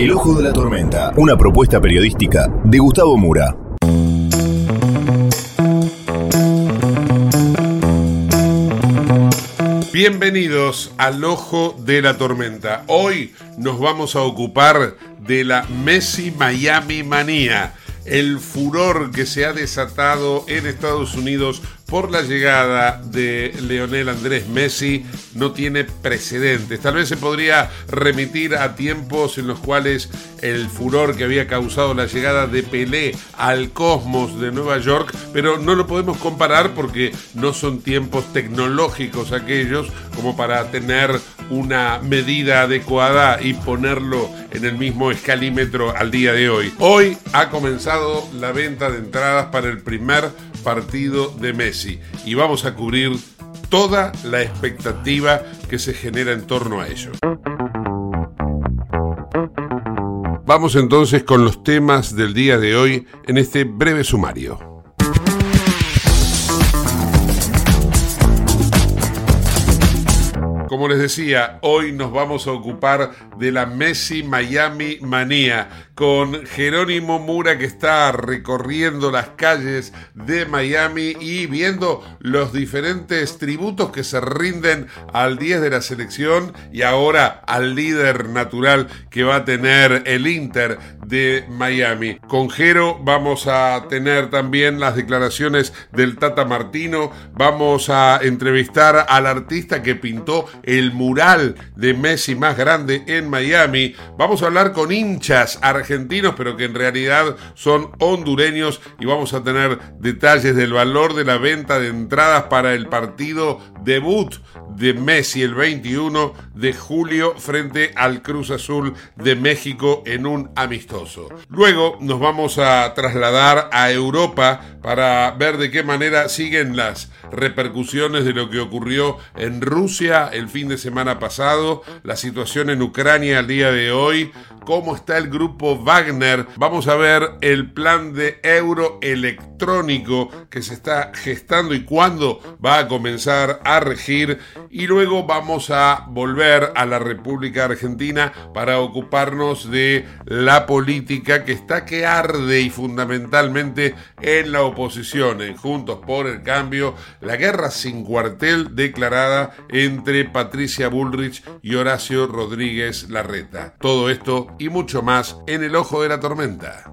El Ojo de la Tormenta, una propuesta periodística de Gustavo Mura. Bienvenidos al Ojo de la Tormenta. Hoy nos vamos a ocupar de la Messi Miami Manía, el furor que se ha desatado en Estados Unidos por la llegada de Leonel Andrés Messi no tiene precedentes. Tal vez se podría remitir a tiempos en los cuales el furor que había causado la llegada de Pelé al cosmos de Nueva York, pero no lo podemos comparar porque no son tiempos tecnológicos aquellos como para tener una medida adecuada y ponerlo en el mismo escalímetro al día de hoy. Hoy ha comenzado la venta de entradas para el primer partido de Messi y vamos a cubrir toda la expectativa que se genera en torno a ello. Vamos entonces con los temas del día de hoy en este breve sumario. Como les decía, hoy nos vamos a ocupar de la Messi Miami Manía con Jerónimo Mura que está recorriendo las calles de Miami y viendo los diferentes tributos que se rinden al 10 de la selección y ahora al líder natural que va a tener el Inter de Miami. Con Jero vamos a tener también las declaraciones del Tata Martino, vamos a entrevistar al artista que pintó el mural de Messi más grande en Miami. Vamos a hablar con hinchas argentinos, pero que en realidad son hondureños y vamos a tener detalles del valor de la venta de entradas para el partido debut de Messi el 21 de julio frente al Cruz Azul de México en un amistoso. Luego nos vamos a trasladar a Europa para ver de qué manera siguen las repercusiones de lo que ocurrió en Rusia el fin de semana pasado, la situación en Ucrania al día de hoy, cómo está el grupo Wagner, vamos a ver el plan de euro electrónico que se está gestando y cuándo va a comenzar a regir y luego vamos a volver a la República Argentina para ocuparnos de la política que está que arde y fundamentalmente en la oposición, en Juntos por el Cambio, la guerra sin cuartel declarada entre Patricia Bullrich y Horacio Rodríguez Larreta. Todo esto y mucho más en el ojo de la tormenta.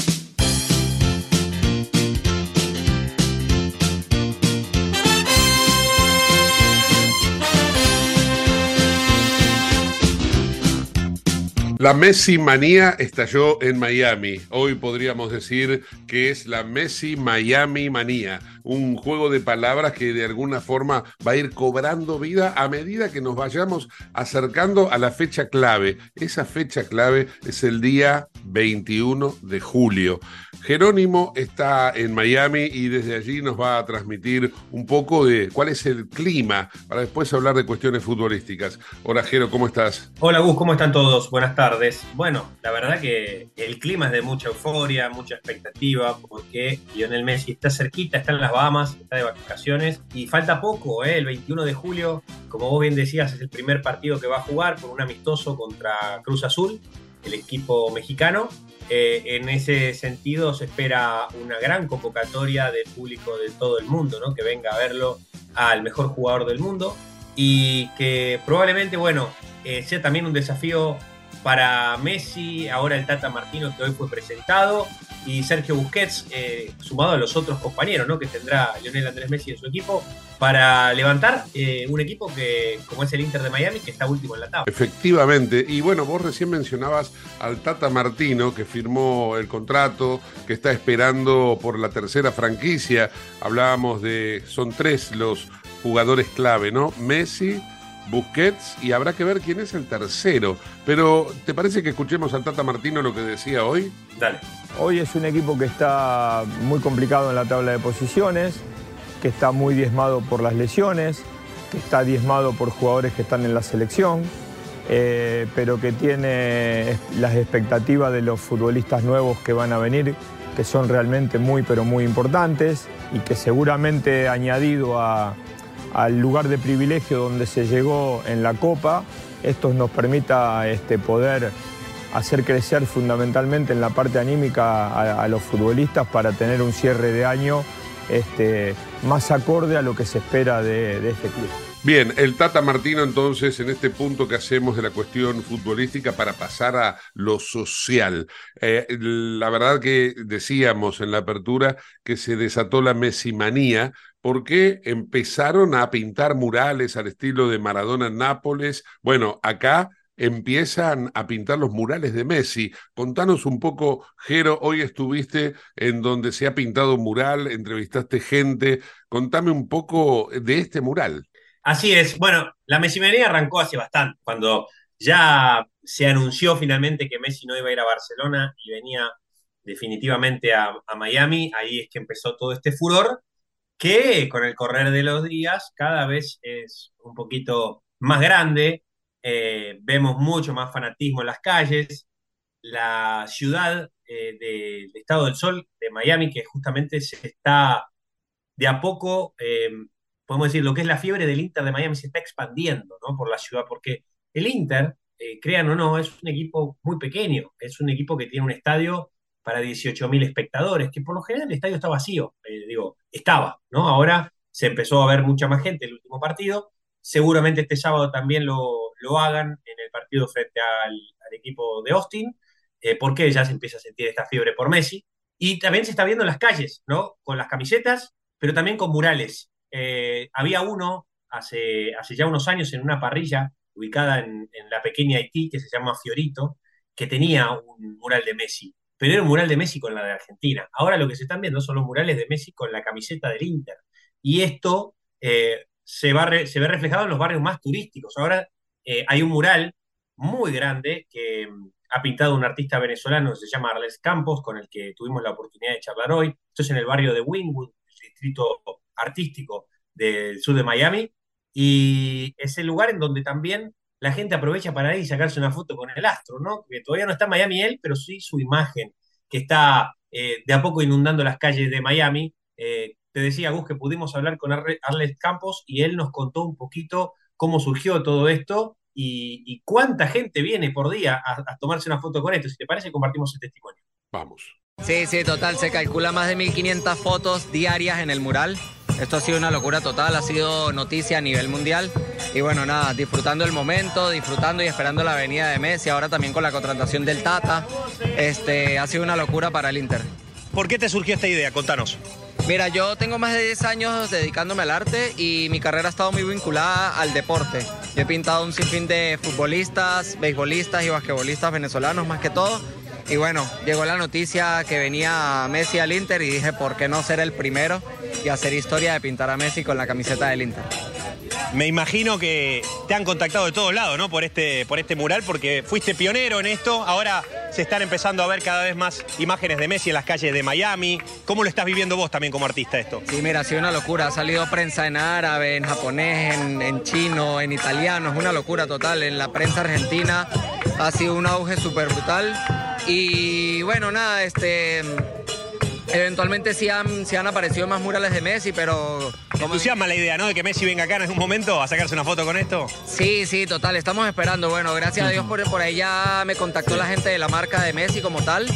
La Messi manía estalló en Miami. Hoy podríamos decir que es la Messi Miami manía, un juego de palabras que de alguna forma va a ir cobrando vida a medida que nos vayamos acercando a la fecha clave. Esa fecha clave es el día 21 de julio. Jerónimo está en Miami y desde allí nos va a transmitir un poco de cuál es el clima para después hablar de cuestiones futbolísticas. Hola Jero, ¿cómo estás? Hola Gus, ¿cómo están todos? Buenas tardes. Bueno, la verdad que el clima es de mucha euforia, mucha expectativa, porque Lionel Messi está cerquita, está en las Bahamas, está de vacaciones y falta poco, ¿eh? el 21 de julio, como vos bien decías, es el primer partido que va a jugar por un amistoso contra Cruz Azul, el equipo mexicano. Eh, en ese sentido se espera una gran convocatoria de público de todo el mundo, ¿no? que venga a verlo al mejor jugador del mundo y que probablemente, bueno, eh, sea también un desafío para Messi, ahora el Tata Martino que hoy fue presentado, y Sergio Busquets, eh, sumado a los otros compañeros ¿no? que tendrá Lionel Andrés Messi en su equipo, para levantar eh, un equipo que, como es el Inter de Miami, que está último en la tabla. Efectivamente, y bueno, vos recién mencionabas al Tata Martino, que firmó el contrato, que está esperando por la tercera franquicia. Hablábamos de, son tres los jugadores clave, ¿no? Messi, Busquets y habrá que ver quién es el tercero. Pero, ¿te parece que escuchemos al Tata Martino lo que decía hoy? Dale. Hoy es un equipo que está muy complicado en la tabla de posiciones, que está muy diezmado por las lesiones, que está diezmado por jugadores que están en la selección, eh, pero que tiene las expectativas de los futbolistas nuevos que van a venir, que son realmente muy, pero muy importantes y que seguramente añadido a al lugar de privilegio donde se llegó en la Copa, esto nos permita este, poder hacer crecer fundamentalmente en la parte anímica a, los futbolistas para tener un cierre de año este, más acorde a lo que se espera de, este club. Bien, el Tata Martino entonces en este punto que hacemos de la cuestión futbolística para pasar a lo social. Eh, la verdad que decíamos en la apertura que se desató la mesimanía porque empezaron a pintar murales al estilo de Maradona en Nápoles. Bueno, acá empiezan a pintar los murales de Messi. Contanos un poco, Jero, hoy estuviste en donde se ha pintado un mural, entrevistaste gente. Contame un poco de este mural. Así es. Bueno, la Messimanía arrancó hace bastante, cuando ya se anunció finalmente que Messi no iba a ir a Barcelona y venía definitivamente a, a Miami. Ahí es que empezó todo este furor que con el correr de los días cada vez es un poquito más grande, eh, vemos mucho más fanatismo en las calles, la ciudad eh, del Estado del Sol de Miami, que justamente se está de a poco, eh, podemos decir, lo que es la fiebre del Inter de Miami se está expandiendo ¿no? por la ciudad, porque el Inter, crean o no, es un equipo muy pequeño, es un equipo que tiene un estadio para 18.000 espectadores, que por lo general el estadio está vacío, eh, digo, estaba, ¿no? Ahora se empezó a ver mucha más gente el último partido, seguramente este sábado también lo, lo hagan en el partido frente al, equipo de Austin, eh, porque ya se empieza a sentir esta fiebre por Messi, y también se está viendo en las calles, ¿no? Con las camisetas, pero también con murales. Eh, había uno hace, hace ya unos años en una parrilla ubicada en, la pequeña Haití, que se llama Fiorito, que tenía un mural de Messi pero era un mural de Messi con la de Argentina. Ahora lo que se están viendo son los murales de Messi con la camiseta del Inter. Y esto eh, se, va se, ve reflejado en los barrios más turísticos. Ahora eh, hay un mural muy grande que mm, ha pintado un artista venezolano, se llama Arles Campos, con el que tuvimos la oportunidad de charlar hoy. Esto es en el barrio de Wynwood, el distrito artístico del sur de Miami. Y es el lugar en donde también la gente aprovecha para ir y sacarse una foto con el astro, ¿no? Que todavía no está en Miami él, pero sí su imagen, que está eh, de a poco inundando las calles de Miami. Eh, te decía, Gus, que pudimos hablar con Arles Campos y él nos contó un poquito cómo surgió todo esto y, cuánta gente viene por día a, tomarse una foto con esto. Si te parece, compartimos el testimonio. Vamos. Sí, sí, total, se calcula más de 1500 fotos diarias en el mural. Esto ha sido una locura total, ha sido noticia a nivel mundial. Y bueno, nada, disfrutando el momento, disfrutando y esperando la venida de Messi, ahora también con la contratación del Tata. Este, ha sido una locura para el Inter. ¿Por qué te surgió esta idea? Contanos. Mira, yo tengo más de 10 años dedicándome al arte y mi carrera ha estado muy vinculada al deporte. Yo he pintado un sinfín de futbolistas, beisbolistas y basquetbolistas venezolanos más que todo. Y bueno, llegó la noticia que venía Messi al Inter y dije, ¿por qué no ser el primero y hacer historia de pintar a Messi con la camiseta del Inter? Me imagino que te han contactado de todos lados, ¿no? Por este, por este mural, porque fuiste pionero en esto. Ahora se están empezando a ver cada vez más imágenes de Messi en las calles de Miami. ¿Cómo lo estás viviendo vos también como artista esto? Sí, mira, ha sido una locura. Ha salido prensa en árabe, en japonés, en, en chino, en italiano. Es una locura total. En la prensa argentina ha sido un auge súper brutal. Y bueno, nada, este Eventualmente sí han, han aparecido más murales de Messi, pero... ¿Te entusiasma la idea, no? De que Messi venga acá en algún momento a sacarse una foto con esto. Sí, sí, total. Estamos esperando. Bueno, gracias a Dios por, por ahí ya me contactó la gente de la marca de Messi como tal.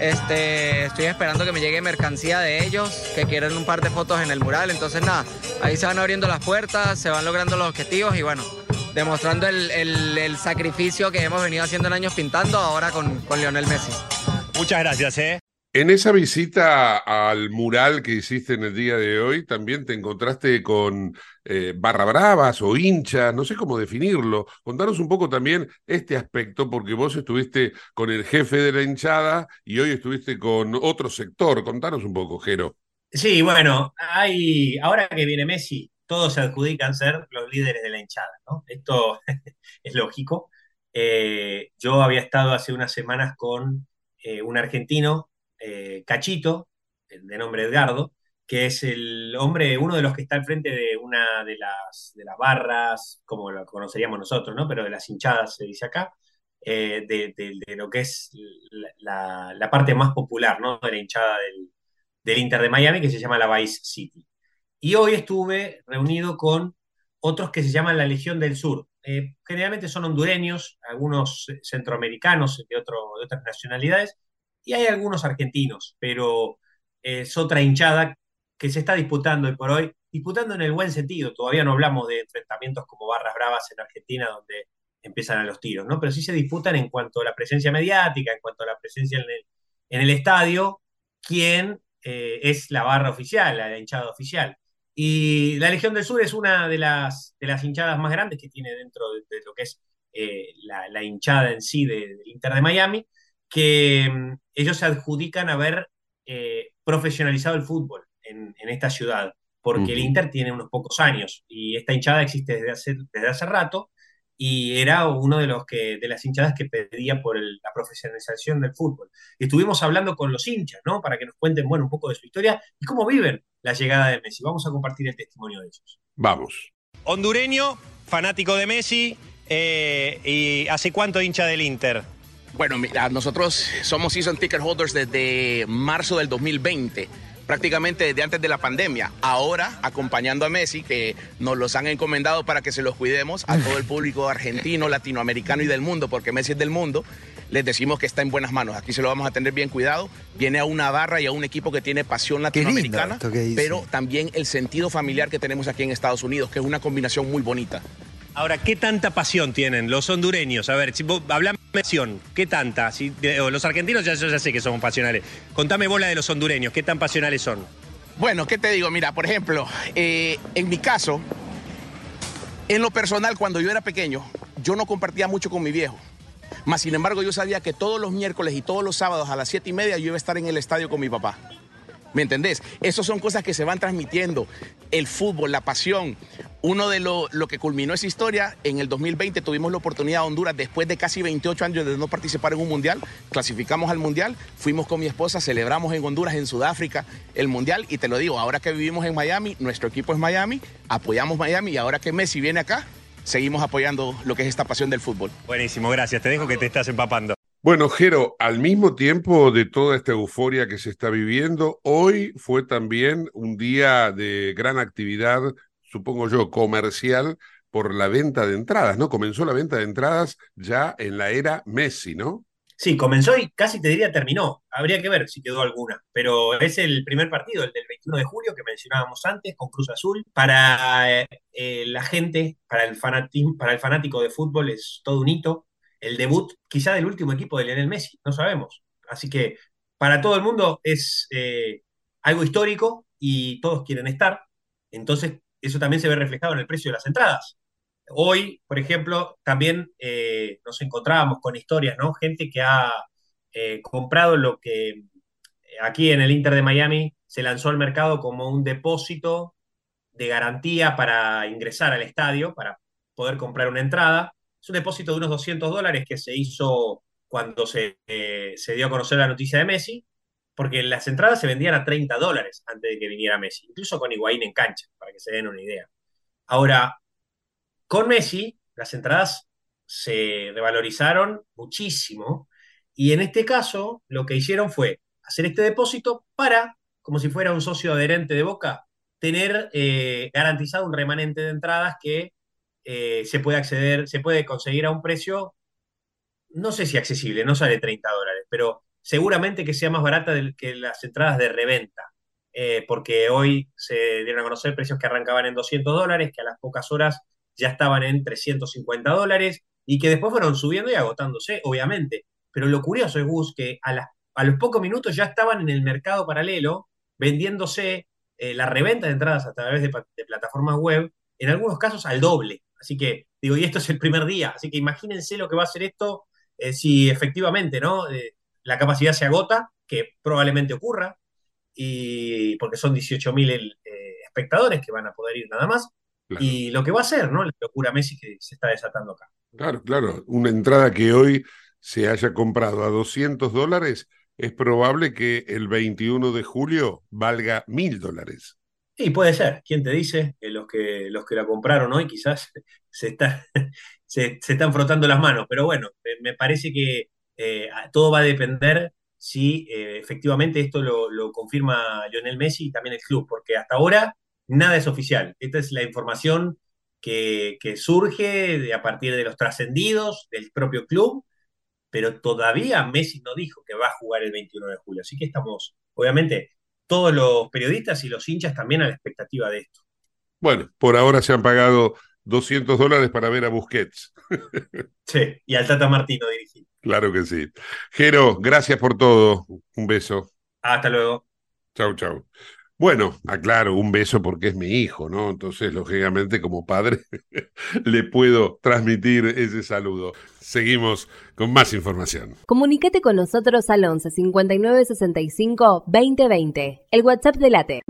Este, estoy esperando que me llegue mercancía de ellos, que quieren un par de fotos en el mural. Entonces, nada, ahí se van abriendo las puertas, se van logrando los objetivos y bueno, demostrando el, el, sacrificio que hemos venido haciendo en años pintando ahora con, con Lionel Messi. Muchas gracias, ¿eh? En esa visita al mural que hiciste en el día de hoy, también te encontraste con eh, barra bravas o hinchas, no sé cómo definirlo. Contanos un poco también este aspecto, porque vos estuviste con el jefe de la hinchada y hoy estuviste con otro sector. Contanos un poco, Jero. Sí, bueno, hay, ahora que viene Messi, todos se adjudican ser los líderes de la hinchada, ¿no? Esto es lógico. Eh, yo había estado hace unas semanas con eh, un argentino eh, Cachito, de nombre Edgardo, que es el hombre, uno de los que está al frente de una de las, de las barras, como lo conoceríamos nosotros, ¿no? Pero de las hinchadas, se dice acá, de, lo que es la, parte más popular, ¿no? De la hinchada del, Inter de Miami, que se llama la Vice City. Y hoy estuve reunido con otros que se llaman la Legión del Sur. Eh, generalmente son hondureños, algunos centroamericanos de, de otras nacionalidades, y hay algunos argentinos, pero es otra hinchada que se está disputando hoy por hoy, disputando en el buen sentido. Todavía no hablamos de enfrentamientos como barras bravas en Argentina, donde empiezan a los tiros, ¿no? Pero sí se disputan en cuanto a la presencia mediática, en cuanto a la presencia en el, estadio, quién eh, es la barra oficial, la, hinchada oficial. Y la Legión del Sur es una de las, de las hinchadas más grandes que tiene dentro de, lo que es eh, la, hinchada en sí del Inter de Miami que mm, ellos se adjudican haber eh, profesionalizado el fútbol en, esta ciudad, porque el Inter tiene unos pocos años y esta hinchada existe desde hace, desde hace rato y era uno de los que de las hinchadas que pedía por la profesionalización del fútbol. Y estuvimos hablando con los hinchas, ¿no? Para que nos cuenten, bueno, un poco de su historia y cómo viven la llegada de Messi. Vamos a compartir el testimonio de ellos. Vamos. Hondureño, fanático de Messi, eh, ¿y hace cuánto hincha del Inter? Bueno, mira, nosotros somos season ticket holders desde marzo del 2020 prácticamente desde antes de la pandemia. Ahora, acompañando a Messi, que nos los han encomendado para que se los cuidemos a todo el público argentino, latinoamericano y del mundo, porque Messi es del mundo, les decimos que está en buenas manos. Aquí se lo vamos a tener bien cuidado. Viene a una barra y a un equipo que tiene pasión latinoamericana, pero también el sentido familiar que tenemos aquí en Estados Unidos, que es una combinación muy bonita. Ahora, ¿qué tanta pasión tienen los hondureños? A ver, si vos hablame de pasión, ¿qué tanta? Si, los argentinos ya, ya sé que somos pasionales. Contame bola de los hondureños, ¿qué tan pasionales son? Bueno, ¿qué te digo? Mira, por ejemplo, eh, en mi caso, en lo personal, cuando yo era pequeño, yo no compartía mucho con mi viejo. Mas, sin embargo, yo sabía que todos los miércoles y todos los sábados a las siete y media yo iba a estar en el estadio con mi papá. ¿Me entendés? Esas son cosas que se van transmitiendo. El fútbol, la pasión. Uno de lo, lo, que culminó esa historia, en el 2020 tuvimos la oportunidad de Honduras, después de casi 28 años de no participar en un mundial, clasificamos al mundial, fuimos con mi esposa, celebramos en Honduras, en Sudáfrica, el mundial, y te lo digo, ahora que vivimos en Miami, nuestro equipo es Miami, apoyamos Miami, y ahora que Messi viene acá, seguimos apoyando lo que es esta pasión del fútbol. Buenísimo, gracias, te dejo que te estás empapando. Bueno, Jero, al mismo tiempo de toda esta euforia que se está viviendo, hoy fue también un día de gran actividad, supongo yo, comercial por la venta de entradas, ¿no? Comenzó la venta de entradas ya en la era Messi, ¿no? Sí, comenzó y casi te diría terminó. Habría que ver si quedó alguna. Pero es el primer partido, el del 21 de julio que mencionábamos antes, con Cruz Azul. Para eh, eh, la gente, para el, para el fanático de fútbol es todo un hito el debut quizá del último equipo de Lionel Messi, no sabemos. Así que para todo el mundo es eh, algo histórico y todos quieren estar. Entonces, eso también se ve reflejado en el precio de las entradas. hoy, por ejemplo, también eh, nos encontrábamos con historias, ¿no? Gente que ha eh, comprado lo que aquí en el Inter de Miami se lanzó al mercado como un depósito de garantía para ingresar al estadio, para poder comprar una entrada. Es un depósito de unos 200 dólares que se hizo cuando se, eh, se dio a conocer la noticia de Messi, porque las entradas se vendían a 30 dólares antes de que viniera Messi, incluso con Higuaín en cancha, para que se den una idea. Ahora, con Messi, las entradas se revalorizaron muchísimo y en este caso lo que hicieron fue hacer este depósito para, como si fuera un socio adherente de Boca, tener eh, garantizado un remanente de entradas que eh, se puede acceder, se puede conseguir a un precio, no sé si accesible, no sale 30 dólares, pero seguramente que sea más barata que las entradas de reventa. Eh, porque hoy se dieron a conocer precios que arrancaban en 200 dólares, que a las pocas horas ya estaban en 350 dólares y que después fueron subiendo y agotándose, obviamente. Pero lo curioso es, Gus, que a, a los pocos minutos ya estaban en el mercado paralelo vendiéndose eh, la reventa de entradas a través de, plataformas web, en algunos casos al doble. Así que, digo, y esto es el primer día, así que imagínense lo que va a ser esto eh, si efectivamente ¿no? Eh, la capacidad se agota, que probablemente ocurra, y porque son 18.000 espectadores que van a poder ir nada más, y lo que va a ser, ¿no? La locura Messi que se está desatando acá. Claro, claro. Una entrada que hoy se haya comprado a 200 dólares, es probable que el 21 de julio valga mil dólares. Sí, puede ser. ¿Quién te dice? los, que, los que la compraron hoy quizás se, se, están frotando las manos. Pero bueno, me parece que eh, todo va a depender si eh, efectivamente esto lo, confirma Lionel Messi y también el club, porque hasta ahora nada es oficial. Esta es la información que, surge a partir de los trascendidos del propio club, pero todavía Messi no dijo que va a jugar el 21 de julio. Así que estamos, obviamente, todos los periodistas y los hinchas también a la expectativa de esto. Bueno, por ahora se han pagado 200 dólares para ver a Busquets. Sí, y al Tata Martino dirigir. Claro que sí. Jero, gracias por todo. Un beso. Hasta luego. Chau, chau. Bueno, aclaro, un beso porque es mi hijo, ¿no? Entonces, lógicamente, como padre, le puedo transmitir ese saludo. Seguimos con más información. Comunícate con nosotros al 11 59 65 2020, el WhatsApp de Late.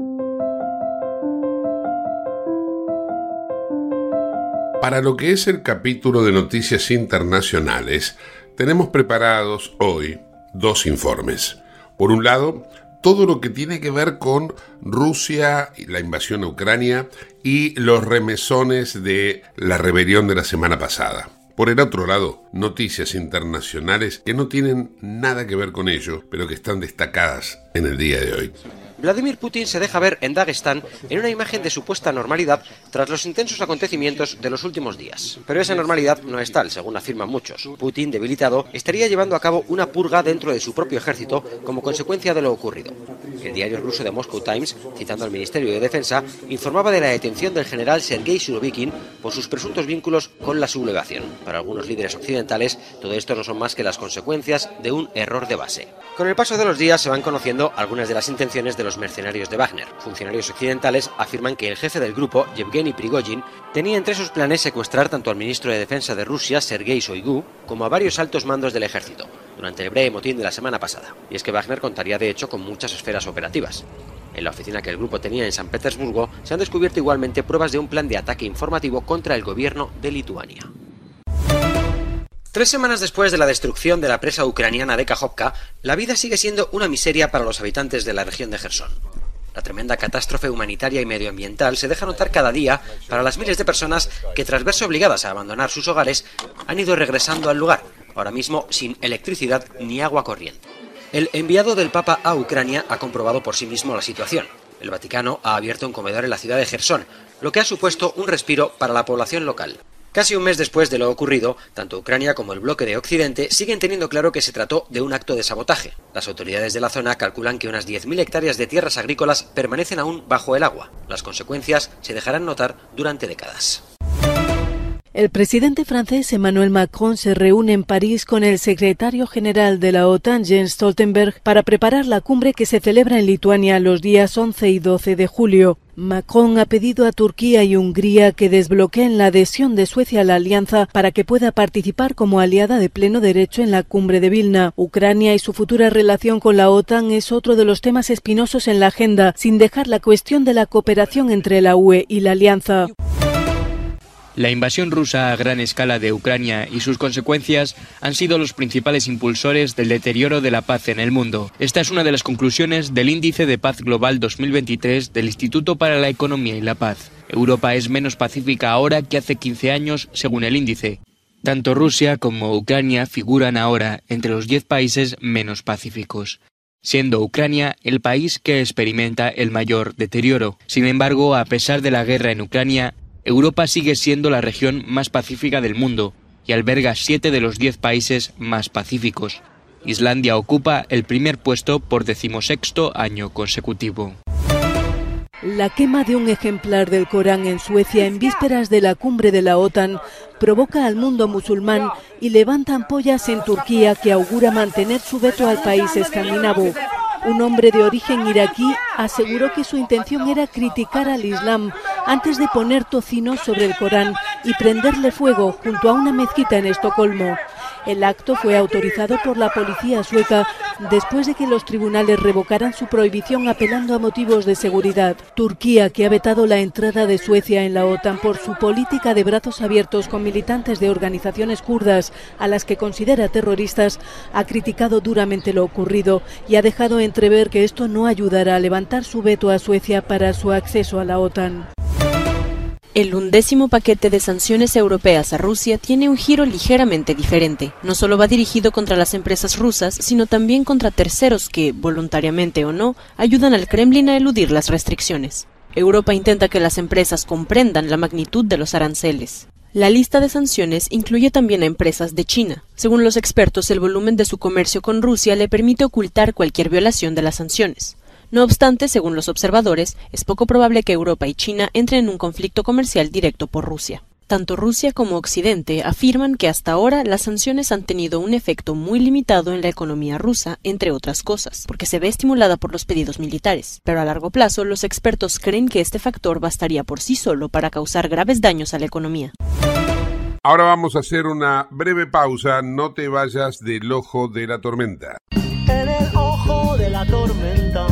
Para lo que es el capítulo de noticias internacionales, tenemos preparados hoy dos informes. Por un lado, todo lo que tiene que ver con Rusia, la invasión a Ucrania y los remesones de la rebelión de la semana pasada. Por el otro lado, noticias internacionales que no tienen nada que ver con ello, pero que están destacadas en el día de hoy. Vladimir Putin se deja ver en Dagestán en una imagen de supuesta normalidad tras los intensos acontecimientos de los últimos días. Pero esa normalidad no es tal, según afirman muchos. Putin, debilitado, estaría llevando a cabo una purga dentro de su propio ejército como consecuencia de lo ocurrido. El diario ruso de Moscow Times, citando al Ministerio de Defensa, informaba de la detención del general Sergei Surovikin por sus presuntos vínculos con la sublevación. Para algunos líderes occidentales, todo esto no son más que las consecuencias de un error de base. Con el paso de los días se van conociendo algunas de las intenciones de los mercenarios de Wagner. Funcionarios occidentales afirman que el jefe del grupo, Yevgeny Prigozhin, tenía entre sus planes secuestrar tanto al ministro de Defensa de Rusia, Sergei Shoigu, como a varios altos mandos del ejército, durante el breve motín de la semana pasada. Y es que Wagner contaría de hecho con muchas esferas operativas. En la oficina que el grupo tenía en San Petersburgo se han descubierto igualmente pruebas de un plan de ataque informativo contra el gobierno de Lituania. Tres semanas después de la destrucción de la presa ucraniana de Kajovka, la vida sigue siendo una miseria para los habitantes de la región de Gerson. La tremenda catástrofe humanitaria y medioambiental se deja notar cada día para las miles de personas que, tras verse obligadas a abandonar sus hogares, han ido regresando al lugar, ahora mismo sin electricidad ni agua corriente. El enviado del Papa a Ucrania ha comprobado por sí mismo la situación. El Vaticano ha abierto un comedor en la ciudad de Gerson, lo que ha supuesto un respiro para la población local. Casi un mes después de lo ocurrido, tanto Ucrania como el bloque de Occidente siguen teniendo claro que se trató de un acto de sabotaje. Las autoridades de la zona calculan que unas 10.000 hectáreas de tierras agrícolas permanecen aún bajo el agua. Las consecuencias se dejarán notar durante décadas. El presidente francés Emmanuel Macron se reúne en París con el secretario general de la OTAN Jens Stoltenberg para preparar la cumbre que se celebra en Lituania los días 11 y 12 de julio. Macron ha pedido a Turquía y Hungría que desbloqueen la adhesión de Suecia a la alianza para que pueda participar como aliada de pleno derecho en la cumbre de Vilna. Ucrania y su futura relación con la OTAN es otro de los temas espinosos en la agenda, sin dejar la cuestión de la cooperación entre la UE y la alianza. La invasión rusa a gran escala de Ucrania y sus consecuencias han sido los principales impulsores del deterioro de la paz en el mundo. Esta es una de las conclusiones del Índice de Paz Global 2023 del Instituto para la Economía y la Paz. Europa es menos pacífica ahora que hace 15 años, según el índice. Tanto Rusia como Ucrania figuran ahora entre los 10 países menos pacíficos siendo Ucrania el país que experimenta el mayor deterioro. Sin embargo, a pesar de la guerra en Ucrania, Europa sigue siendo la región más pacífica del mundo y alberga siete de los diez países más pacíficos. Islandia ocupa el primer puesto por decimosexto año consecutivo. La quema de un ejemplar del Corán en Suecia en vísperas de la cumbre de la OTAN provoca al mundo musulmán y levanta ampollas en Turquía que augura mantener su veto al país escandinavo. Un hombre de origen iraquí aseguró que su intención era criticar al Islam antes de poner tocino sobre el Corán y prenderle fuego junto a una mezquita en Estocolmo. El acto fue autorizado por la policía sueca después de que los tribunales revocaran su prohibición apelando a motivos de seguridad. Turquía, que ha vetado la entrada de Suecia en la OTAN por su política de brazos abiertos con militantes de organizaciones kurdas a las que considera terroristas, ha criticado duramente lo ocurrido y ha dejado entrever que esto no ayudará a levantar su veto a Suecia para su acceso a la OTAN. El undécimo paquete de sanciones europeas a Rusia tiene un giro ligeramente diferente. No solo va dirigido contra las empresas rusas, sino también contra terceros que, voluntariamente o no, ayudan al Kremlin a eludir las restricciones. Europa intenta que las empresas comprendan la magnitud de los aranceles. La lista de sanciones incluye también a empresas de China. Según los expertos, el volumen de su comercio con Rusia le permite ocultar cualquier violación de las sanciones. No obstante, según los observadores, es poco probable que Europa y China entren en un conflicto comercial directo por Rusia. Tanto Rusia como Occidente afirman que hasta ahora las sanciones han tenido un efecto muy limitado en la economía rusa, entre otras cosas, porque se ve estimulada por los pedidos militares. Pero a largo plazo, los expertos creen que este factor bastaría por sí solo para causar graves daños a la economía. Ahora vamos a hacer una breve pausa, no te vayas del ojo de la tormenta. En el ojo de la tormenta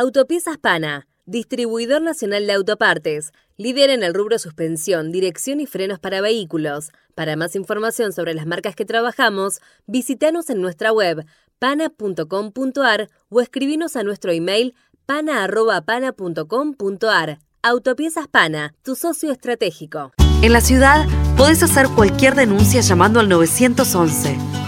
Autopiezas Pana, distribuidor nacional de autopartes, líder en el rubro suspensión, dirección y frenos para vehículos. Para más información sobre las marcas que trabajamos, visítanos en nuestra web pana.com.ar o escribinos a nuestro email pana.pana.com.ar. Autopiezas Pana, tu socio estratégico. En la ciudad podés hacer cualquier denuncia llamando al 911.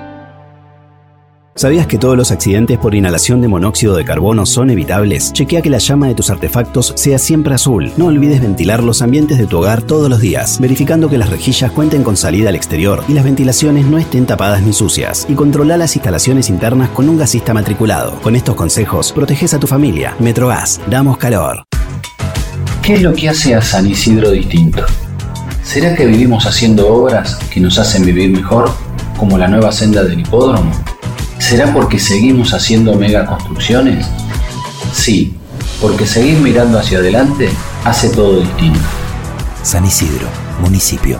¿Sabías que todos los accidentes por inhalación de monóxido de carbono son evitables? Chequea que la llama de tus artefactos sea siempre azul. No olvides ventilar los ambientes de tu hogar todos los días, verificando que las rejillas cuenten con salida al exterior y las ventilaciones no estén tapadas ni sucias. Y controla las instalaciones internas con un gasista matriculado. Con estos consejos, proteges a tu familia. Metrogas, damos calor. ¿Qué es lo que hace a San Isidro distinto? ¿Será que vivimos haciendo obras que nos hacen vivir mejor, como la nueva senda del hipódromo? ¿Será porque seguimos haciendo megaconstrucciones? Sí, porque seguir mirando hacia adelante hace todo distinto. San Isidro, municipio.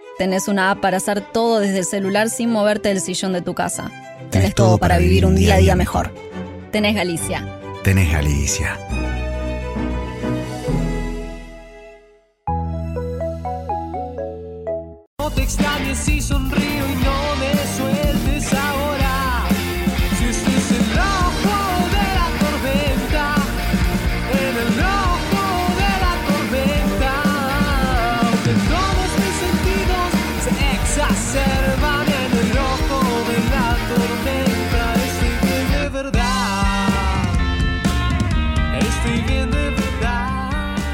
Tenés una app para hacer todo desde el celular sin moverte del sillón de tu casa. Tenés todo para vivir un día a día mejor. Tenés Galicia. Tenés Galicia. No te extrañes si sonrío y no me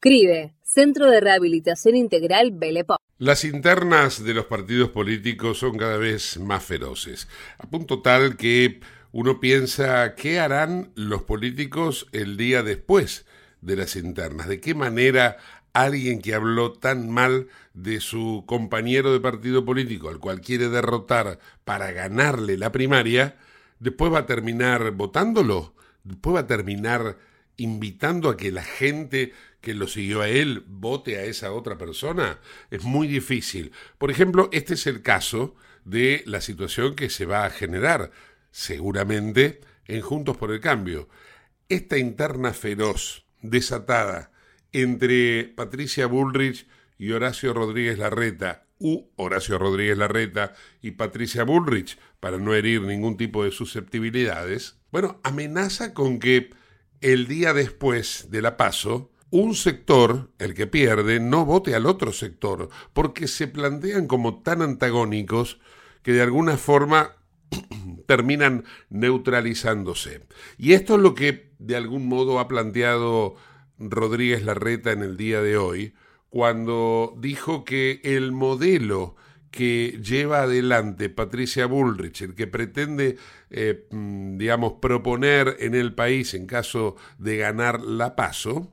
CRIBE, Centro de Rehabilitación Integral Belepo. Las internas de los partidos políticos son cada vez más feroces, a punto tal que uno piensa qué harán los políticos el día después de las internas, de qué manera alguien que habló tan mal de su compañero de partido político al cual quiere derrotar para ganarle la primaria, después va a terminar votándolo, después va a terminar invitando a que la gente que lo siguió a él vote a esa otra persona? Es muy difícil. Por ejemplo, este es el caso de la situación que se va a generar seguramente en Juntos por el Cambio. Esta interna feroz, desatada, entre Patricia Bullrich y Horacio Rodríguez Larreta, u Horacio Rodríguez Larreta y Patricia Bullrich, para no herir ningún tipo de susceptibilidades, bueno, amenaza con que el día después de la paso, un sector, el que pierde, no vote al otro sector, porque se plantean como tan antagónicos que de alguna forma terminan neutralizándose. Y esto es lo que de algún modo ha planteado Rodríguez Larreta en el día de hoy, cuando dijo que el modelo que lleva adelante Patricia Bullrich, el que pretende, eh, mm, digamos, proponer en el país en caso de ganar la paso,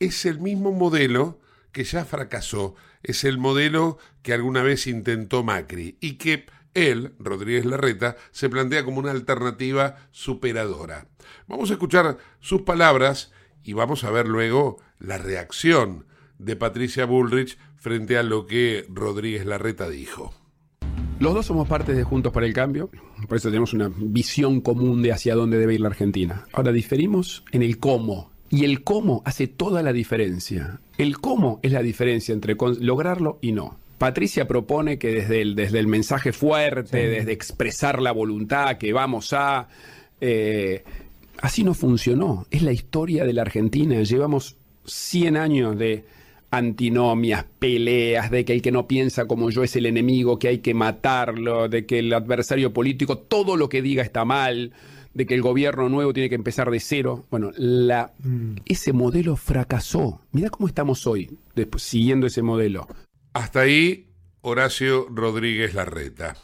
es el mismo modelo que ya fracasó, es el modelo que alguna vez intentó Macri y que él, Rodríguez Larreta, se plantea como una alternativa superadora. Vamos a escuchar sus palabras y vamos a ver luego la reacción de Patricia Bullrich frente a lo que Rodríguez Larreta dijo. Los dos somos parte de Juntos por el Cambio, por eso tenemos una visión común de hacia dónde debe ir la Argentina. Ahora diferimos en el cómo, y el cómo hace toda la diferencia. El cómo es la diferencia entre lograrlo y no. Patricia propone que desde el, desde el mensaje fuerte, desde expresar la voluntad, que vamos a... Eh, así no funcionó. Es la historia de la Argentina. Llevamos 100 años de antinomias, peleas, de que el que no piensa como yo es el enemigo, que hay que matarlo, de que el adversario político, todo lo que diga está mal, de que el gobierno nuevo tiene que empezar de cero. Bueno, la, ese modelo fracasó. Mira cómo estamos hoy, después, siguiendo ese modelo. Hasta ahí, Horacio Rodríguez Larreta.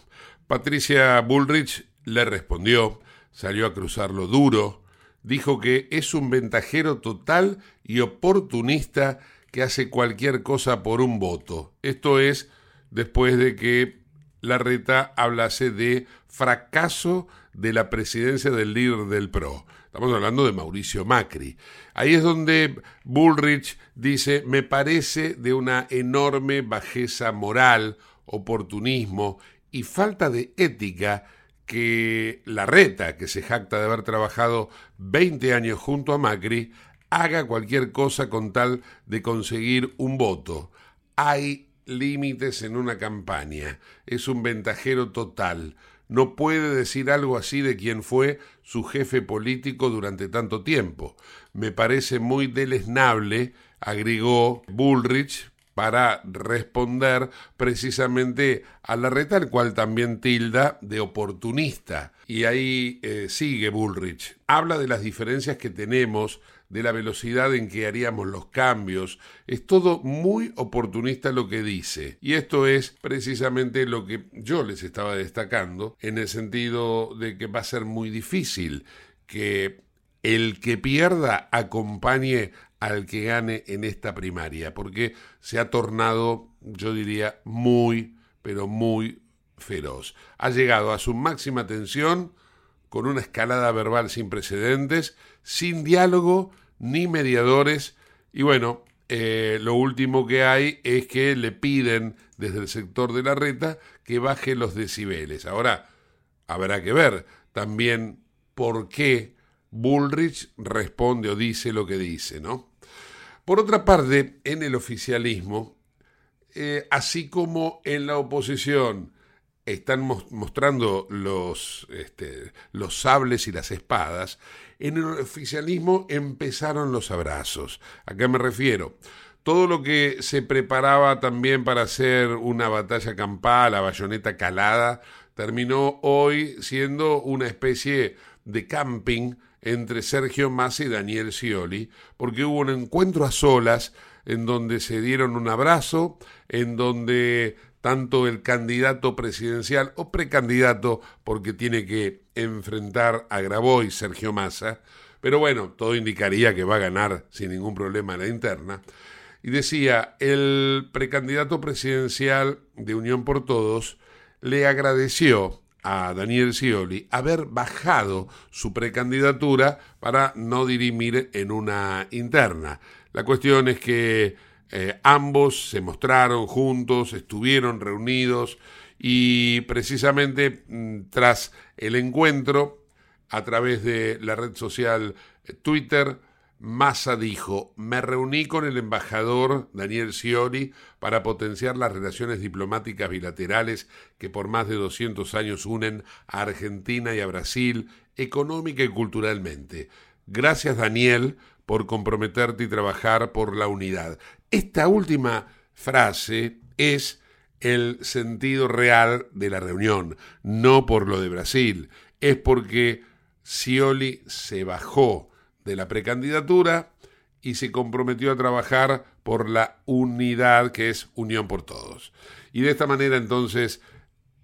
Patricia Bullrich le respondió, salió a cruzarlo duro, dijo que es un ventajero total y oportunista que hace cualquier cosa por un voto. Esto es después de que Larreta hablase de fracaso de la presidencia del líder del PRO. Estamos hablando de Mauricio Macri. Ahí es donde Bullrich dice, me parece de una enorme bajeza moral, oportunismo y falta de ética que Larreta, que se jacta de haber trabajado 20 años junto a Macri, haga cualquier cosa con tal de conseguir un voto. Hay límites en una campaña. Es un ventajero total. No puede decir algo así de quien fue su jefe político durante tanto tiempo. Me parece muy deleznable, agregó Bullrich, para responder precisamente a la reta, al cual también tilda de oportunista. Y ahí eh, sigue Bullrich. Habla de las diferencias que tenemos de la velocidad en que haríamos los cambios. Es todo muy oportunista lo que dice. Y esto es precisamente lo que yo les estaba destacando, en el sentido de que va a ser muy difícil que el que pierda acompañe al que gane en esta primaria, porque se ha tornado, yo diría, muy, pero muy feroz. Ha llegado a su máxima tensión con una escalada verbal sin precedentes, sin diálogo ni mediadores. Y bueno, eh, lo último que hay es que le piden desde el sector de la reta que baje los decibeles. Ahora, habrá que ver también por qué Bullrich responde o dice lo que dice, ¿no? Por otra parte, en el oficialismo, eh, así como en la oposición están mostrando los, este, los sables y las espadas, en el oficialismo empezaron los abrazos. ¿A qué me refiero? Todo lo que se preparaba también para hacer una batalla campal, la bayoneta calada, terminó hoy siendo una especie de camping entre Sergio Massa y Daniel Scioli, porque hubo un encuentro a solas en donde se dieron un abrazo, en donde tanto el candidato presidencial o precandidato, porque tiene que enfrentar a Graboy, Sergio Massa, pero bueno, todo indicaría que va a ganar sin ningún problema la interna. Y decía, el precandidato presidencial de Unión por Todos le agradeció a Daniel Scioli haber bajado su precandidatura para no dirimir en una interna. La cuestión es que eh, ambos se mostraron juntos, estuvieron reunidos y precisamente mm, tras el encuentro a través de la red social eh, Twitter, Massa dijo, me reuní con el embajador Daniel Scioli para potenciar las relaciones diplomáticas bilaterales que por más de 200 años unen a Argentina y a Brasil económica y culturalmente. Gracias Daniel por comprometerte y trabajar por la unidad. Esta última frase es el sentido real de la reunión, no por lo de Brasil, es porque Scioli se bajó de la precandidatura y se comprometió a trabajar por la unidad que es Unión por Todos. Y de esta manera entonces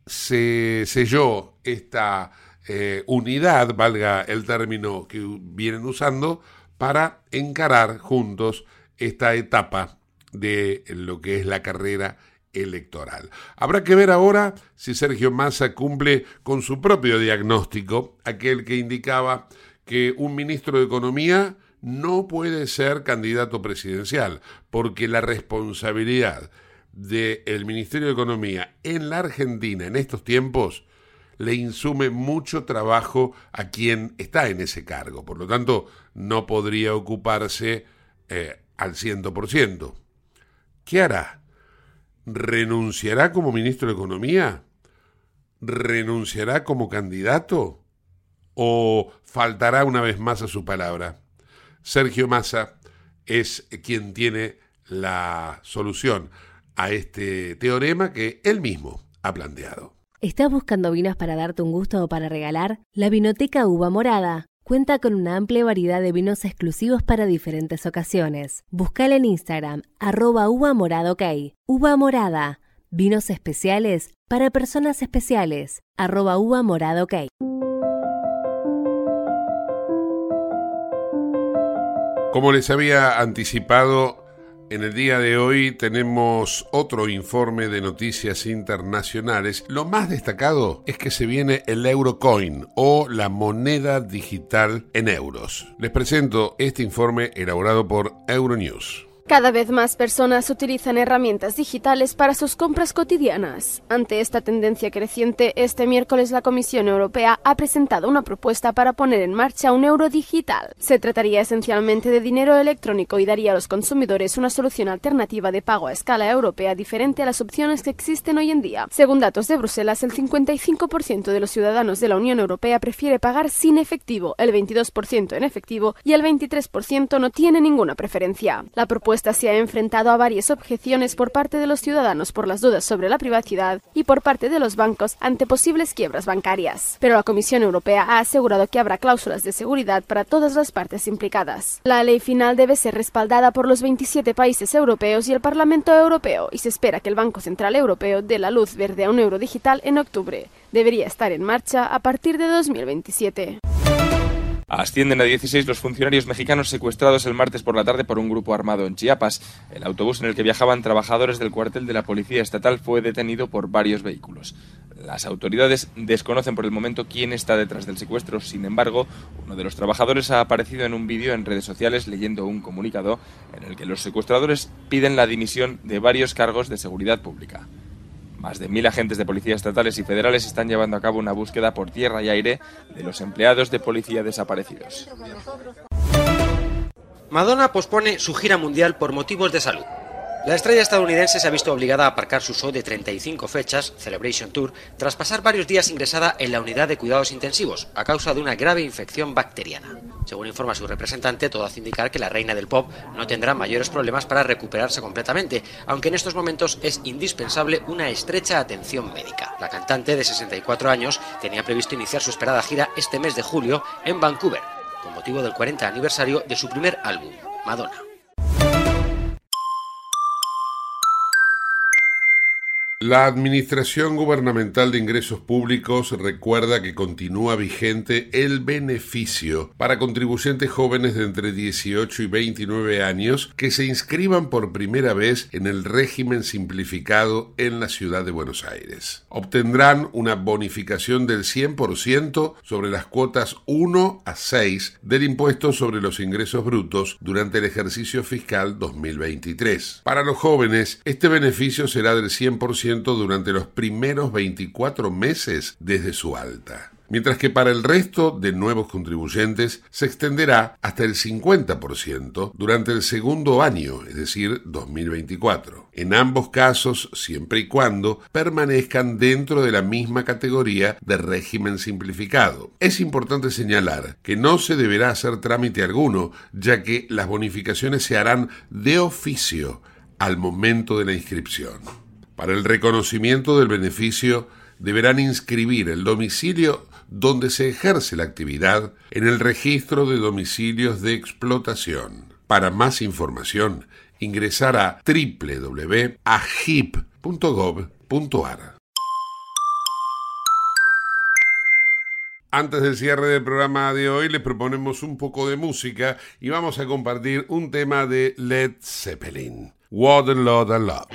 se selló esta eh, unidad, valga el término que vienen usando, para encarar juntos esta etapa de lo que es la carrera electoral. Habrá que ver ahora si Sergio Massa cumple con su propio diagnóstico, aquel que indicaba que un ministro de Economía no puede ser candidato presidencial, porque la responsabilidad del Ministerio de Economía en la Argentina en estos tiempos le insume mucho trabajo a quien está en ese cargo. Por lo tanto, no podría ocuparse eh, al ciento por ciento. ¿Qué hará? ¿Renunciará como ministro de Economía? ¿Renunciará como candidato? ¿O faltará una vez más a su palabra? Sergio Massa es quien tiene la solución a este teorema que él mismo ha planteado. ¿Estás buscando vinos para darte un gusto o para regalar? La Vinoteca Uva Morada cuenta con una amplia variedad de vinos exclusivos para diferentes ocasiones. Buscala en Instagram, arroba uva morada. Uva morada, vinos especiales para personas especiales, arroba uva morada. Como les había anticipado, en el día de hoy tenemos otro informe de noticias internacionales. Lo más destacado es que se viene el Eurocoin o la moneda digital en euros. Les presento este informe elaborado por Euronews. Cada vez más personas utilizan herramientas digitales para sus compras cotidianas. Ante esta tendencia creciente, este miércoles la Comisión Europea ha presentado una propuesta para poner en marcha un euro digital. Se trataría esencialmente de dinero electrónico y daría a los consumidores una solución alternativa de pago a escala europea diferente a las opciones que existen hoy en día. Según datos de Bruselas, el 55% de los ciudadanos de la Unión Europea prefiere pagar sin efectivo, el 22% en efectivo y el 23% no tiene ninguna preferencia. La propuesta se ha enfrentado a varias objeciones por parte de los ciudadanos por las dudas sobre la privacidad y por parte de los bancos ante posibles quiebras bancarias. Pero la Comisión Europea ha asegurado que habrá cláusulas de seguridad para todas las partes implicadas. La ley final debe ser respaldada por los 27 países europeos y el Parlamento Europeo y se espera que el Banco Central Europeo dé la luz verde a un euro digital en octubre. Debería estar en marcha a partir de 2027. Ascienden a 16 los funcionarios mexicanos secuestrados el martes por la tarde por un grupo armado en Chiapas. El autobús en el que viajaban trabajadores del cuartel de la Policía Estatal fue detenido por varios vehículos. Las autoridades desconocen por el momento quién está detrás del secuestro. Sin embargo, uno de los trabajadores ha aparecido en un vídeo en redes sociales leyendo un comunicado en el que los secuestradores piden la dimisión de varios cargos de seguridad pública. Más de mil agentes de policía estatales y federales están llevando a cabo una búsqueda por tierra y aire de los empleados de policía desaparecidos. Madonna pospone su gira mundial por motivos de salud. La estrella estadounidense se ha visto obligada a aparcar su show de 35 fechas, Celebration Tour, tras pasar varios días ingresada en la unidad de cuidados intensivos a causa de una grave infección bacteriana. Según informa su representante, todo hace indicar que la reina del pop no tendrá mayores problemas para recuperarse completamente, aunque en estos momentos es indispensable una estrecha atención médica. La cantante de 64 años tenía previsto iniciar su esperada gira este mes de julio en Vancouver, con motivo del 40 aniversario de su primer álbum, Madonna. La Administración Gubernamental de Ingresos Públicos recuerda que continúa vigente el beneficio para contribuyentes jóvenes de entre 18 y 29 años que se inscriban por primera vez en el régimen simplificado en la ciudad de Buenos Aires. Obtendrán una bonificación del 100% sobre las cuotas 1 a 6 del impuesto sobre los ingresos brutos durante el ejercicio fiscal 2023. Para los jóvenes, este beneficio será del 100% durante los primeros 24 meses desde su alta, mientras que para el resto de nuevos contribuyentes se extenderá hasta el 50% durante el segundo año, es decir, 2024. En ambos casos, siempre y cuando permanezcan dentro de la misma categoría de régimen simplificado. Es importante señalar que no se deberá hacer trámite alguno, ya que las bonificaciones se harán de oficio al momento de la inscripción. Para el reconocimiento del beneficio deberán inscribir el domicilio donde se ejerce la actividad en el registro de domicilios de explotación. Para más información, ingresar a www.agip.gov.ar. Antes del cierre del programa de hoy les proponemos un poco de música y vamos a compartir un tema de Led Zeppelin, Warden Law the Love.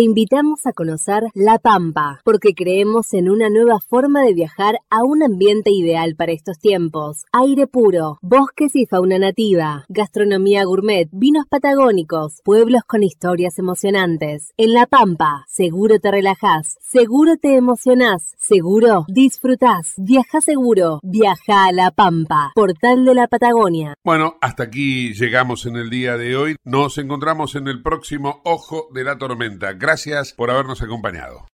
Te invitamos a conocer La Pampa, porque creemos en una nueva forma de viajar a un ambiente ideal para estos tiempos. Aire puro, bosques y fauna nativa, gastronomía gourmet, vinos patagónicos, pueblos con historias emocionantes. En La Pampa, seguro te relajás, seguro te emocionás, seguro disfrutás. Viaja seguro, viaja a La Pampa, portal de la Patagonia. Bueno, hasta aquí llegamos en el día de hoy. Nos encontramos en el próximo Ojo de la Tormenta. Gracias por habernos acompañado.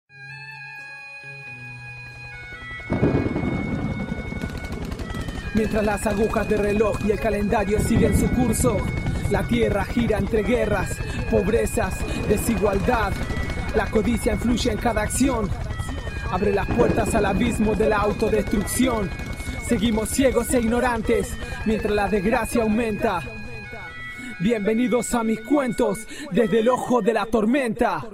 Mientras las agujas de reloj y el calendario siguen su curso, la tierra gira entre guerras, pobrezas, desigualdad. La codicia influye en cada acción. Abre las puertas al abismo de la autodestrucción. Seguimos ciegos e ignorantes mientras la desgracia aumenta. Bienvenidos a mis cuentos desde el ojo de la tormenta.